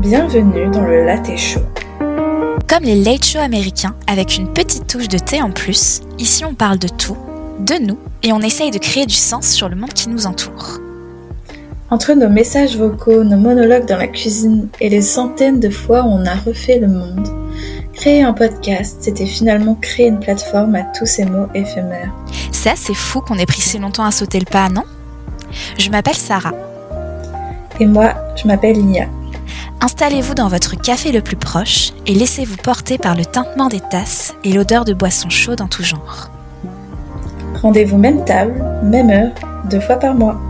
Bienvenue dans le Latte Show. Comme les late shows américains, avec une petite touche de thé en plus, ici on parle de tout, de nous, et on essaye de créer du sens sur le monde qui nous entoure. Entre nos messages vocaux, nos monologues dans la cuisine et les centaines de fois où on a refait le monde, créer un podcast, c'était finalement créer une plateforme à tous ces mots éphémères. C'est assez fou qu'on ait pris si longtemps à sauter le pas, non? Je m'appelle Sarah. Et moi, je m'appelle Lia. Installez-vous dans votre café le plus proche et laissez-vous porter par le tintement des tasses et l'odeur de boissons chaudes en tout genre. Rendez-vous même table, même heure, deux fois par mois.